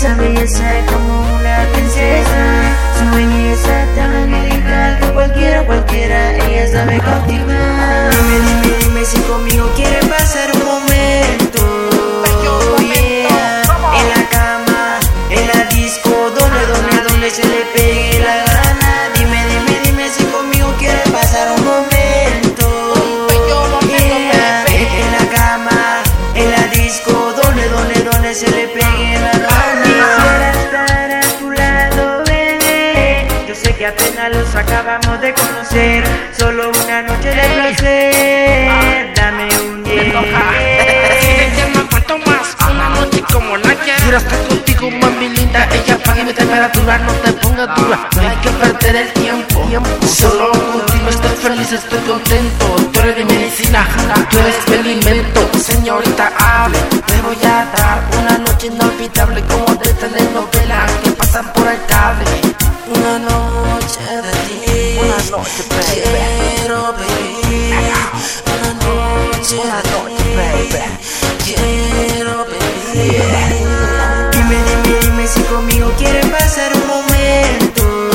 belleza, belleza como una princesa. Su belleza tan angelical que cualquiera, cualquiera, ella sabe cautivar. Dime, dime, dime si conmigo quiere pasar un momento. Yeah. En la cama, en la disco, donde, donde, donde se le pegue la gana. Dime, dime, dime si conmigo quiere pasar un momento. Yeah. En la cama, en la disco, donde, donde, donde se le que apenas los acabamos de conocer. Solo una noche de placer. Dame un noche como la que Quiero estar contigo, mami linda. Ella pague mi temperatura, no te pongas dura. No hay que perder el tiempo. Solo contigo estoy feliz, estoy contento. Tú eres mi medicina, tú eres mi alimento. Señorita, hable. Te voy a dar una noche inolvidable como noche, una noche, baby. Quiero vivir. Dime, dime, dime si conmigo quiere pasar un momento.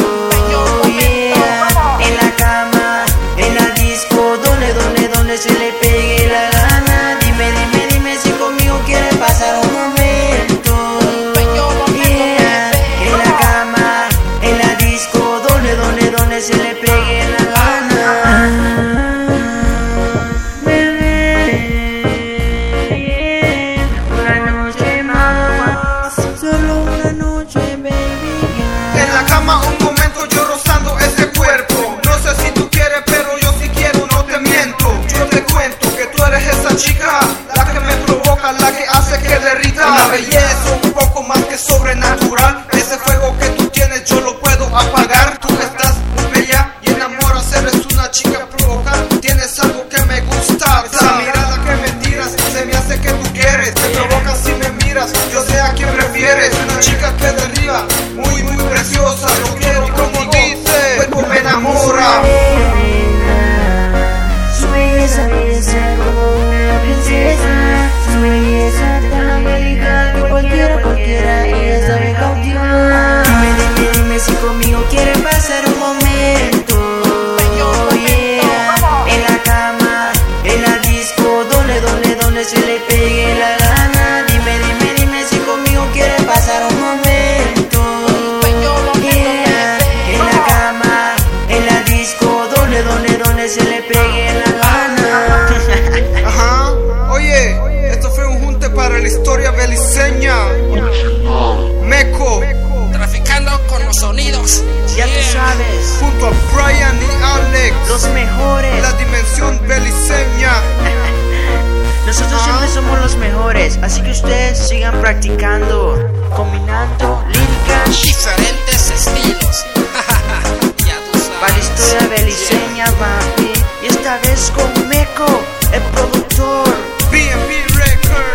Yeah. En la cama, en la disco, donde, donde, donde se le Te provoca si me miras. Yo sé a quién prefieres Una chica que derriba Muy muy preciosa Yo quiero como dice Cuerpo me enamora. Su belleza, belleza sonidos. Ya tú sabes. Junto a Brian y Alex. Los mejores. La dimensión beliceña. Nosotros siempre ah. somos los mejores. Así que ustedes sigan practicando. Combinando líricas. Diferentes estilos. ya tú sabes. Para la historia yeah. beliceña, papi. Y esta vez con Meco, el productor. BNP Records.